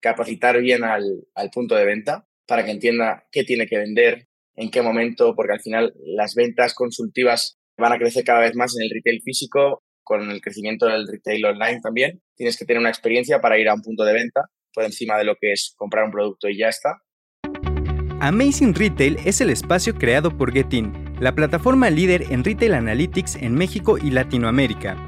capacitar bien al, al punto de venta para que entienda qué tiene que vender, en qué momento, porque al final las ventas consultivas van a crecer cada vez más en el retail físico, con el crecimiento del retail online también. Tienes que tener una experiencia para ir a un punto de venta por encima de lo que es comprar un producto y ya está. Amazing Retail es el espacio creado por Getin, la plataforma líder en retail analytics en México y Latinoamérica.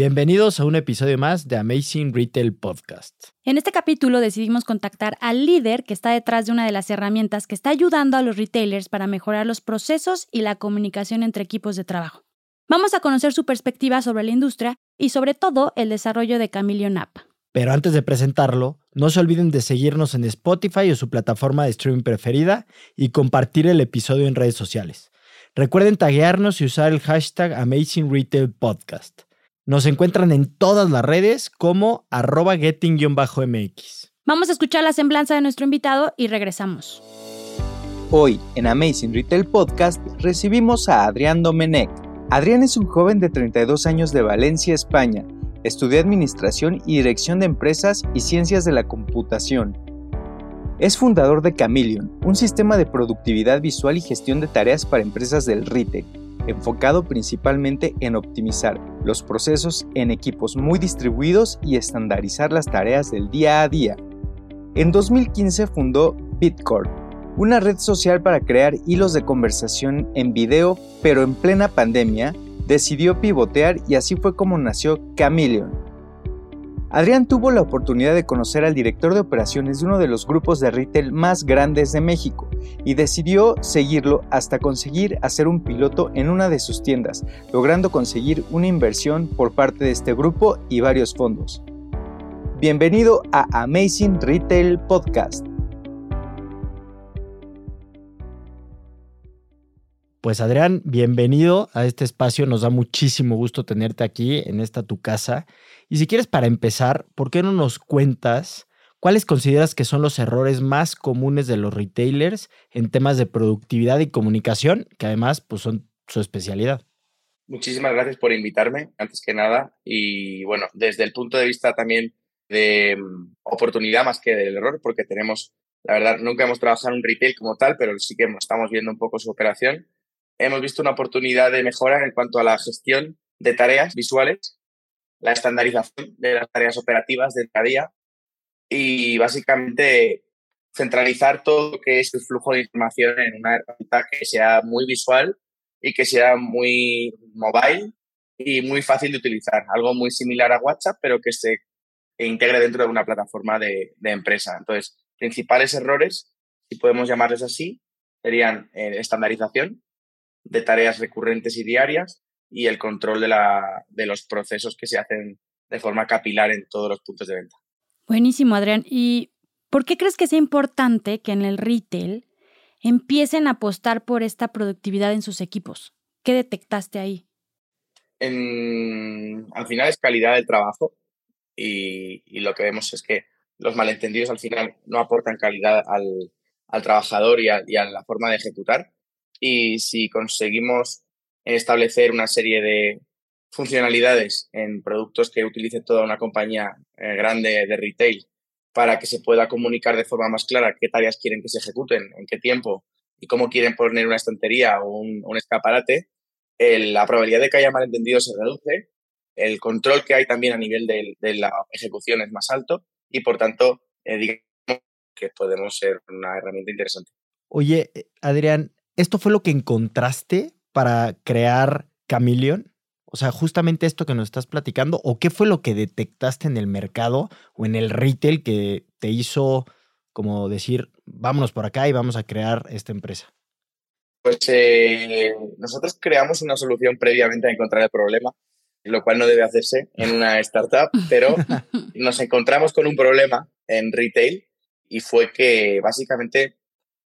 Bienvenidos a un episodio más de Amazing Retail Podcast. En este capítulo decidimos contactar al líder que está detrás de una de las herramientas que está ayudando a los retailers para mejorar los procesos y la comunicación entre equipos de trabajo. Vamos a conocer su perspectiva sobre la industria y sobre todo el desarrollo de Chameleon App. Pero antes de presentarlo, no se olviden de seguirnos en Spotify o su plataforma de streaming preferida y compartir el episodio en redes sociales. Recuerden taguearnos y usar el hashtag Amazing Retail Podcast. Nos encuentran en todas las redes como arroba getting-mx. Vamos a escuchar la semblanza de nuestro invitado y regresamos. Hoy en Amazing Retail Podcast recibimos a Adrián Domenech. Adrián es un joven de 32 años de Valencia, España. Estudió Administración y Dirección de Empresas y Ciencias de la Computación. Es fundador de Chameleon, un sistema de productividad visual y gestión de tareas para empresas del retail enfocado principalmente en optimizar los procesos en equipos muy distribuidos y estandarizar las tareas del día a día. En 2015 fundó Bitcore, una red social para crear hilos de conversación en video, pero en plena pandemia decidió pivotear y así fue como nació Chameleon, Adrián tuvo la oportunidad de conocer al director de operaciones de uno de los grupos de retail más grandes de México y decidió seguirlo hasta conseguir hacer un piloto en una de sus tiendas, logrando conseguir una inversión por parte de este grupo y varios fondos. Bienvenido a Amazing Retail Podcast. Pues Adrián, bienvenido a este espacio. Nos da muchísimo gusto tenerte aquí en esta tu casa. Y si quieres, para empezar, ¿por qué no nos cuentas cuáles consideras que son los errores más comunes de los retailers en temas de productividad y comunicación, que además pues, son su especialidad? Muchísimas gracias por invitarme, antes que nada. Y bueno, desde el punto de vista también de mm, oportunidad más que del error, porque tenemos, la verdad, nunca hemos trabajado en un retail como tal, pero sí que estamos viendo un poco su operación hemos visto una oportunidad de mejora en cuanto a la gestión de tareas visuales, la estandarización de las tareas operativas del día a día y básicamente centralizar todo lo que es el flujo de información en una herramienta que sea muy visual y que sea muy mobile y muy fácil de utilizar. Algo muy similar a WhatsApp, pero que se integre dentro de una plataforma de, empresa. Entonces, principales errores, si podemos llamarles así, serían eh, estandarización, de tareas recurrentes y diarias y el control de, la, de los procesos que se hacen de forma capilar en todos los puntos de venta. Buenísimo, Adrián. ¿Y por qué crees que sea importante que en el retail empiecen a apostar por esta productividad en sus equipos? ¿Qué detectaste ahí? al final es calidad del trabajo y, lo que vemos es que los malentendidos al final no aportan calidad al, trabajador y a, la forma de ejecutar y si conseguimos establecer una serie de funcionalidades en productos que utilice toda una compañía eh, grande de retail para que se pueda comunicar de forma más clara qué tareas quieren que se ejecuten, en qué tiempo y cómo quieren poner una estantería o un, escaparate, la probabilidad de que haya malentendido se reduce, el control que hay también a nivel de, la ejecución es más alto y por tanto eh, digamos que podemos ser una herramienta interesante. Oye, eh, Adrián, ¿Esto fue lo que encontraste para crear Chameleon? O sea, justamente esto que nos estás platicando, ¿o qué fue lo que detectaste en el mercado o en el retail que te hizo como decir, vámonos por acá y vamos a crear esta empresa? Pues eh, nosotros creamos una solución previamente a encontrar el problema lo cual no debe hacerse en una startup, pero nos encontramos con un problema en retail y fue que básicamente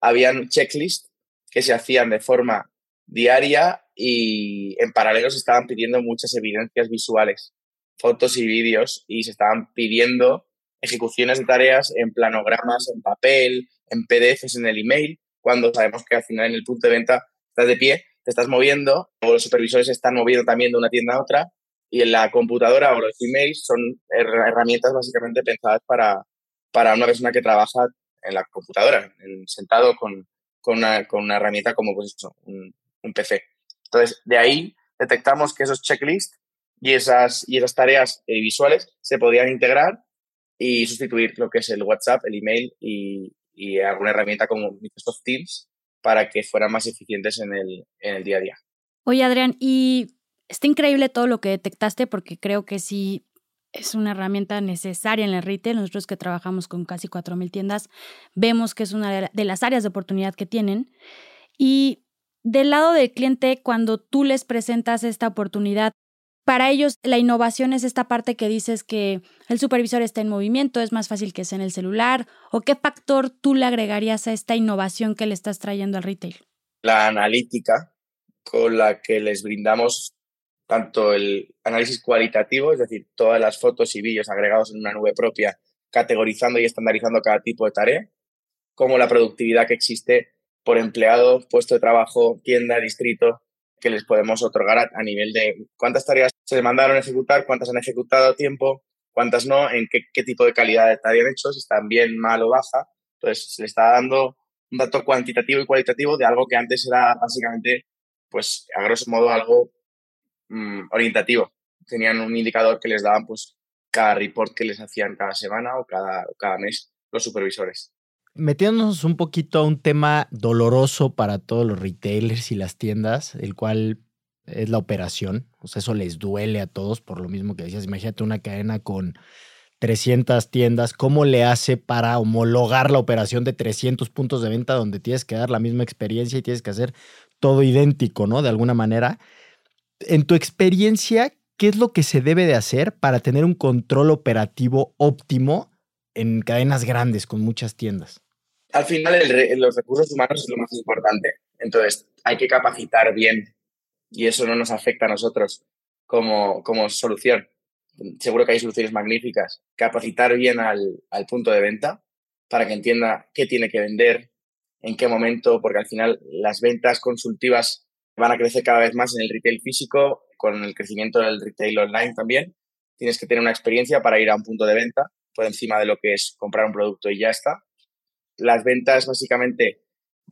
habían checklists que se hacían de forma diaria y en paralelo se estaban pidiendo muchas evidencias visuales, fotos y vídeos y se estaban pidiendo ejecuciones de tareas en planogramas, en papel, en PDFs, en el email, cuando sabemos que al final en el punto de venta estás de pie, te estás moviendo, o los supervisores están moviendo también de una tienda a otra, y en la computadora o los emails son herramientas básicamente pensadas para, para una persona que trabaja en la computadora, sentado con, con, una, con, una, herramienta como pues un, un, PC. Entonces, de ahí detectamos que esos checklists y esas, y esas tareas eh, visuales se podían integrar y sustituir lo que es el WhatsApp, el email y, y alguna herramienta como Microsoft Teams para que fueran más eficientes en el, en el día a día. Oye, Adrián, y está increíble todo lo que detectaste porque creo que sí es una herramienta necesaria en el retail. Nosotros que trabajamos con casi 4.000 tiendas, vemos que es una de las áreas de oportunidad que tienen. Y del lado del cliente, cuando tú les presentas esta oportunidad, para ellos la innovación es esta parte que dices que el supervisor está en movimiento, es más fácil que sea en el celular, o qué factor tú le agregarías a esta innovación que le estás trayendo al retail. La analítica con la que les brindamos tanto el análisis cualitativo, es decir, todas las fotos y vídeos agregados en una nube propia, categorizando y estandarizando cada tipo de tarea, como la productividad que existe por empleado, puesto de trabajo, tienda, distrito, que les podemos otorgar a, nivel de cuántas tareas se mandaron a ejecutar, cuántas han ejecutado a tiempo, cuántas no, en qué, qué tipo de calidad estarían hechos, si están bien, mal o baja. Entonces, se le está dando un dato cuantitativo y cualitativo de algo que antes era básicamente, pues, a grosso modo, algo Mm, orientativo. Tenían un indicador que les daban pues cada report que les hacían cada semana o cada, cada mes los supervisores. Metiéndonos un poquito a un tema doloroso para todos los retailers y las tiendas, el cual es la operación. O sea, eso les duele a todos por lo mismo que decías. Imagínate una cadena con 300 tiendas, ¿cómo le hace para homologar la operación de 300 puntos de venta donde tienes que dar la misma experiencia y tienes que hacer todo idéntico, ¿no? De alguna manera en tu experiencia, ¿qué es lo que se debe de hacer para tener un control operativo óptimo en cadenas grandes con muchas tiendas? Al final, los recursos humanos es lo más importante. Entonces, hay que capacitar bien y eso no nos afecta a nosotros como, como solución. Seguro que hay soluciones magníficas. Capacitar bien al, al punto de venta para que entienda qué tiene que vender, en qué momento, porque al final las ventas consultivas van a crecer cada vez más en el retail físico, con el crecimiento del retail online también. Tienes que tener una experiencia para ir a un punto de venta por encima de lo que es comprar un producto y ya está. Las ventas básicamente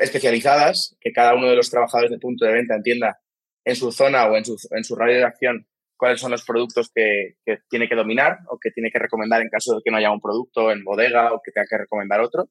especializadas, que cada uno de los trabajadores de punto de venta entienda en su zona o en su, en su radio de acción cuáles son los productos que, que, tiene que dominar o que tiene que recomendar en caso de que no haya un producto en bodega o que tenga que recomendar otro.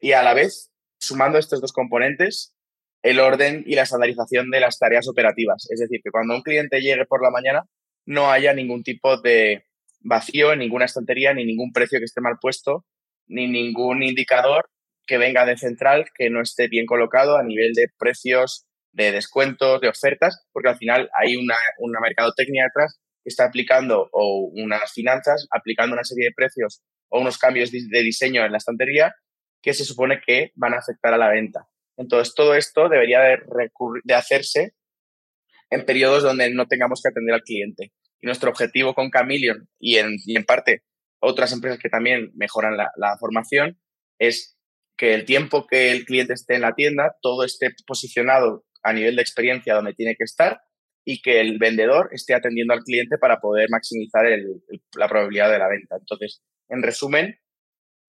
Y a la vez, sumando estos dos componentes, el orden y la estandarización de las tareas operativas. Es decir, que cuando un cliente llegue por la mañana no haya ningún tipo de vacío en ninguna estantería, ni ningún precio que esté mal puesto, ni ningún indicador que venga de central que no esté bien colocado a nivel de precios, de descuentos, de ofertas, porque al final hay una, una mercadotecnia detrás que está aplicando o unas finanzas, aplicando una serie de precios o unos cambios de diseño en la estantería que se supone que van a afectar a la venta. Entonces, todo esto debería de, hacerse en periodos donde no tengamos que atender al cliente. Nuestro objetivo con Chameleon y en, parte otras empresas que también mejoran la, formación es que el tiempo que el cliente esté en la tienda, todo esté posicionado a nivel de experiencia donde tiene que estar y que el vendedor esté atendiendo al cliente para poder maximizar la probabilidad de la venta. Entonces, en resumen,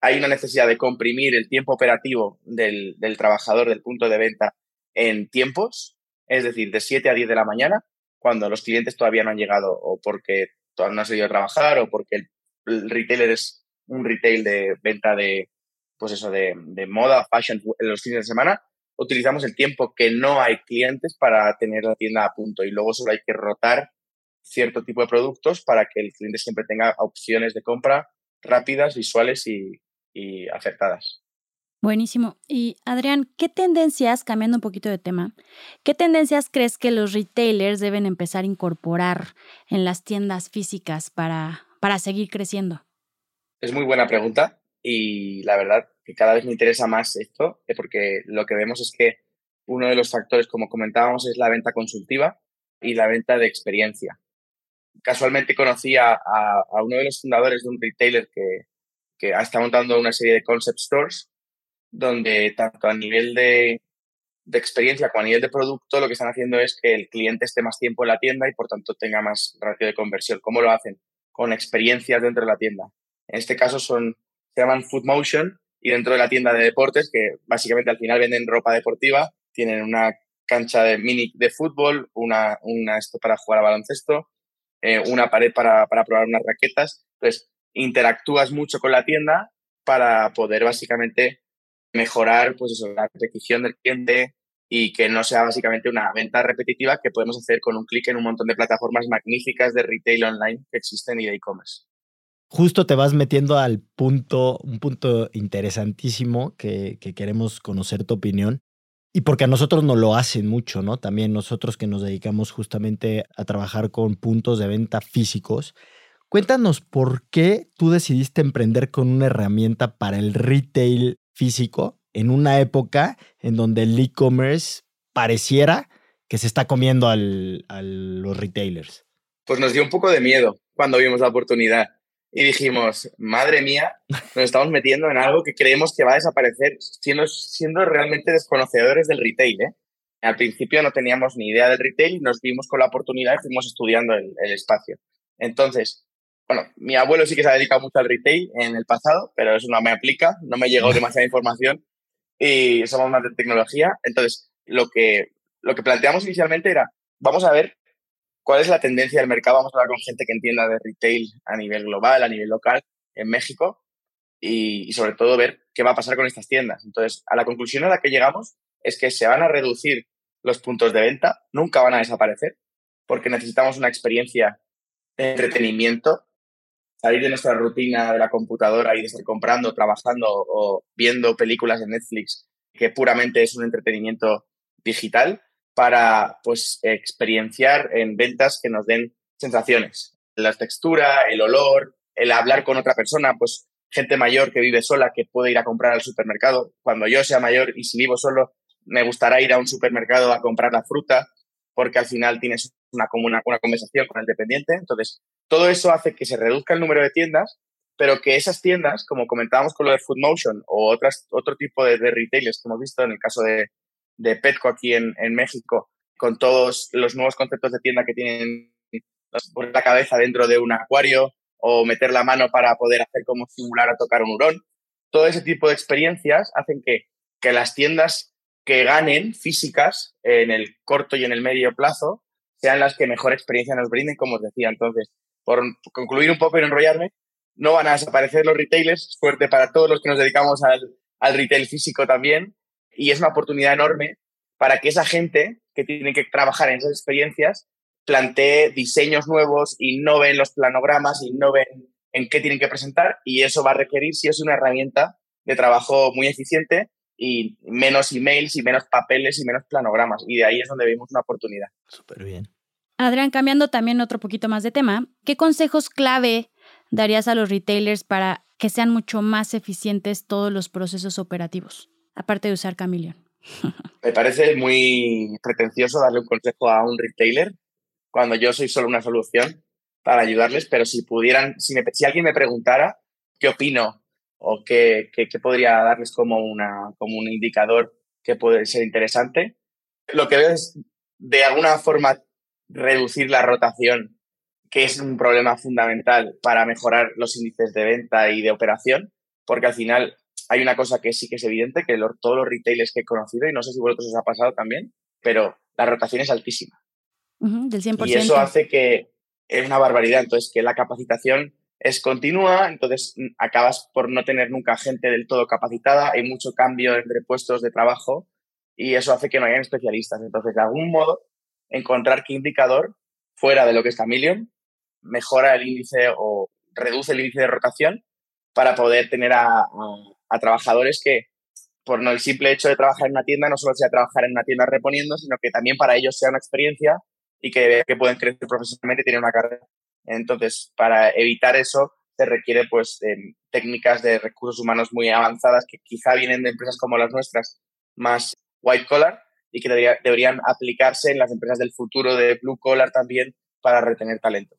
hay una necesidad de comprimir el tiempo operativo del, trabajador del punto de venta en tiempos, es decir, de 7 a 10 de la mañana, cuando los clientes todavía no han llegado o porque todavía no han seguido a trabajar o porque el, retailer es un retail de venta de, pues eso, de, de moda, fashion en los fines de semana, utilizamos el tiempo que no hay clientes para tener la tienda a punto y luego solo hay que rotar cierto tipo de productos para que el cliente siempre tenga opciones de compra rápidas, visuales y, y acertadas. Buenísimo. Y Adrián, ¿qué tendencias, cambiando un poquito de tema, qué tendencias crees que los retailers deben empezar a incorporar en las tiendas físicas para, para seguir creciendo? Es muy buena pregunta y la verdad que cada vez me interesa más esto, eh, porque lo que vemos es que uno de los factores, como comentábamos, es la venta consultiva y la venta de experiencia. Casualmente conocí a, uno de los fundadores de un retailer que, que está montando una serie de concept stores, donde tanto a nivel de, de experiencia como a nivel de producto, lo que están haciendo es que el cliente esté más tiempo en la tienda y por tanto tenga más ratio de conversión. ¿Cómo lo hacen? Con experiencias dentro de la tienda. En este caso son, se llaman Food Motion y dentro de la tienda de deportes, que básicamente al final venden ropa deportiva, tienen una cancha de mini de fútbol, una, una esto para jugar a baloncesto, eh, una pared para, para probar unas raquetas. Entonces, interactúas mucho con la tienda para poder básicamente mejorar pues eso, la repetición del cliente y que no sea básicamente una venta repetitiva que podemos hacer con un clic en un montón de plataformas magníficas de retail online que existen y de e-commerce. Justo te vas metiendo al punto, un punto interesantísimo que, que queremos conocer tu opinión. Y porque a nosotros nos lo hacen mucho, ¿no? También nosotros que nos dedicamos justamente a trabajar con puntos de venta físicos. Cuéntanos por qué tú decidiste emprender con una herramienta para el retail físico en una época en donde el e-commerce pareciera que se está comiendo a los retailers. Pues nos dio un poco de miedo cuando vimos la oportunidad y dijimos, madre mía, nos estamos metiendo en algo que creemos que va a desaparecer, siendo, siendo realmente desconocedores del retail. ¿eh? Al principio no teníamos ni idea del retail y nos vimos con la oportunidad y fuimos estudiando el, el espacio. Entonces, bueno, mi abuelo sí que se ha dedicado mucho al retail en el pasado, pero eso no me aplica, no me llegó demasiada información y somos más de tecnología. Entonces, lo que, lo que planteamos inicialmente era, vamos a ver cuál es la tendencia del mercado. Vamos a hablar con gente que entienda de retail a nivel global, a nivel local, en México, y, sobre todo ver qué va a pasar con estas tiendas. Entonces, a la conclusión a la que llegamos es que se van a reducir los puntos de venta, nunca van a desaparecer, porque necesitamos una experiencia de entretenimiento, salir de nuestra rutina de la computadora y de estar comprando, trabajando o viendo películas en Netflix, que puramente es un entretenimiento digital, para pues experienciar en ventas que nos den sensaciones. La textura, el olor, el hablar con otra persona, pues gente mayor que vive sola que puede ir a comprar al supermercado. Cuando yo sea mayor y si vivo solo, me gustará ir a un supermercado a comprar la fruta porque al final tienes una, una, una conversación con el dependiente. Entonces, todo eso hace que se reduzca el número de tiendas, pero que esas tiendas, como comentábamos con lo de Food Motion o otro tipo de, de retailers que hemos visto en el caso de, de Petco aquí en, en México, con todos los nuevos conceptos de tienda que tienen poner la cabeza dentro de un acuario o meter la mano para poder hacer como simular a tocar un hurón. Todo ese tipo de experiencias hacen que, que las tiendas que ganen físicas en el corto y en el medio plazo sean las que mejor experiencia nos brinden, como os decía. Entonces, por concluir un poco y no enrollarme, no van a desaparecer los retailers, suerte para todos los que nos dedicamos al, al retail físico también, y es una oportunidad enorme para que esa gente que tiene que trabajar en esas experiencias plantee diseños nuevos, innoven los planogramas, innoven en qué tienen que presentar y eso va a requerir si es una herramienta de trabajo muy eficiente y menos emails y menos papeles y menos planogramas. Y de ahí es donde vemos una oportunidad. Súper bien. Adrián, cambiando también otro poquito más de tema, ¿qué consejos clave darías a los retailers para que sean mucho más eficientes todos los procesos operativos? aparte de usar Chameleon? Me parece muy pretencioso darle un consejo a un retailer cuando yo soy solo una solución para ayudarles, pero si pudieran, si, alguien me preguntara qué opino o qué, qué, podría darles como, una, como un indicador que puede ser interesante, lo que veo es de alguna forma reducir la rotación, que es un problema fundamental para mejorar los índices de venta y de operación, porque al final hay una cosa que sí que es evidente, que todos los retailers que he conocido, y no sé si vosotros os ha pasado también, pero la rotación es altísima. del 100%. Y eso hace que es una barbaridad. Entonces, que la capacitación es continua, entonces mm, acabas por no tener nunca gente del todo capacitada, hay mucho cambio entre puestos de trabajo y eso hace que no hayan especialistas. Entonces, de algún modo, encontrar qué indicador fuera de lo que es Chameleon mejora el índice o reduce el índice de rotación para poder tener a, trabajadores que, por no el simple hecho de trabajar en una tienda, no solo sea trabajar en una tienda reponiendo, sino que también para ellos sea una experiencia y que, que pueden crecer profesionalmente y tener una carrera. Entonces, para evitar eso, se requiere pues técnicas de recursos humanos muy avanzadas que quizá vienen de empresas como las nuestras, más white collar, y que deberían aplicarse en las empresas del futuro de blue collar también para retener talento.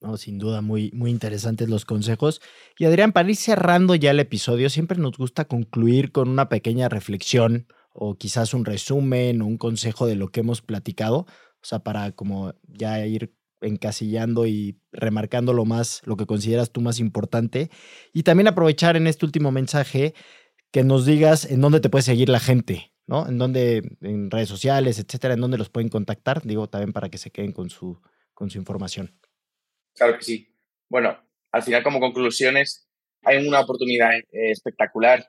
No, sin duda, muy, muy interesantes los consejos. Y Adrián, para ir cerrando ya el episodio, siempre nos gusta concluir con una pequeña reflexión o quizás un resumen o un consejo de lo que hemos platicado, o sea, para como ya ir encasillando y remarcando lo más, lo que consideras tú más importante. Y también aprovechar en este último mensaje que nos digas en dónde te puede seguir la gente, ¿no? En dónde, en redes sociales, etcétera, en dónde los pueden contactar, digo, también para que se queden con su, con su información. Claro que sí. Bueno, al final como conclusiones, hay una oportunidad eh, espectacular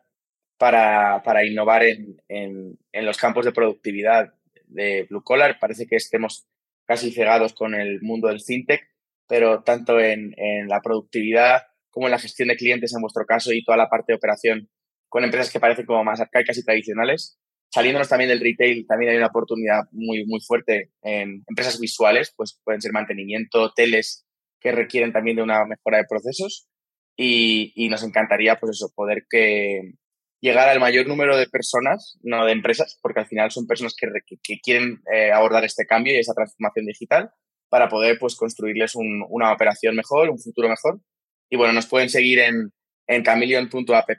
para, para innovar en, en, en, los campos de productividad de Blue Collar. Parece que estemos casi cegados con el mundo del fintech, pero tanto en, en la productividad como en la gestión de clientes en vuestro caso y toda la parte de operación con empresas que parecen como más arcaicas y tradicionales. Saliéndonos también del retail, también hay una oportunidad muy, muy fuerte en empresas visuales, pues pueden ser mantenimiento, teles, que requieren también de una mejora de procesos y, y nos encantaría pues eso, poder que llegar al mayor número de personas, no de empresas, porque al final son personas que, que, quieren eh, abordar este cambio y esa transformación digital para poder pues construirles un, una operación mejor, un futuro mejor. Y bueno, nos pueden seguir en, en chameleon.app,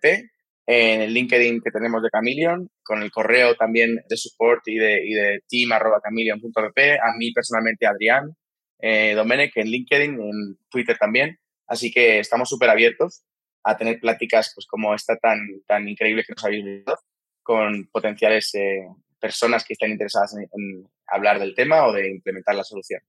en el LinkedIn que tenemos de Chameleon, con el correo también de support y de, y de team.chameleon.app, a mí personalmente Adrián, eh, Domenech en LinkedIn, en Twitter también. Así que estamos súper abiertos a tener pláticas pues, como esta tan, tan increíble que nos habéis visto con potenciales eh, personas que estén interesadas en, hablar del tema o de implementar la solución.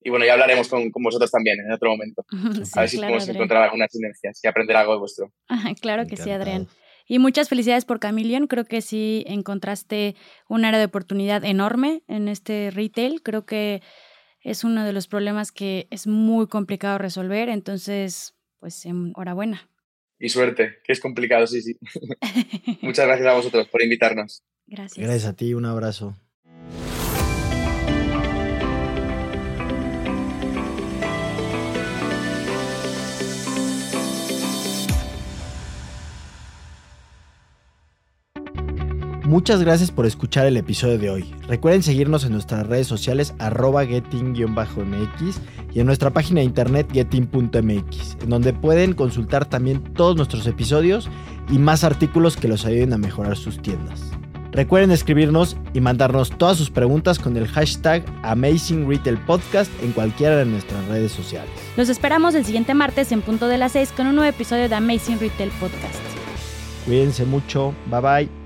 Y bueno, ya hablaremos con, con vosotros también en otro momento. a ver si podemos encontrar algunas sinergias y aprender algo de vuestro. claro que sí, Adrián. Y muchas felicidades por Camilion. Creo que sí encontraste un área de oportunidad enorme en este retail. Creo que es uno de los problemas que es muy complicado resolver, entonces, pues enhorabuena. Y suerte, que es complicado, sí, sí. Muchas gracias a vosotros por invitarnos. Gracias. Gracias a ti, un abrazo. Muchas gracias por escuchar el episodio de hoy. Recuerden seguirnos en nuestras redes sociales arroba getting-mx y en nuestra página de internet getting.mx, en donde pueden consultar también todos nuestros episodios y más artículos que los ayuden a mejorar sus tiendas. Recuerden escribirnos y mandarnos todas sus preguntas con el hashtag Amazing Retail Podcast en cualquiera de nuestras redes sociales. Los esperamos el siguiente martes en punto de las 6 con un nuevo episodio de Amazing Retail Podcast. Cuídense mucho, bye bye.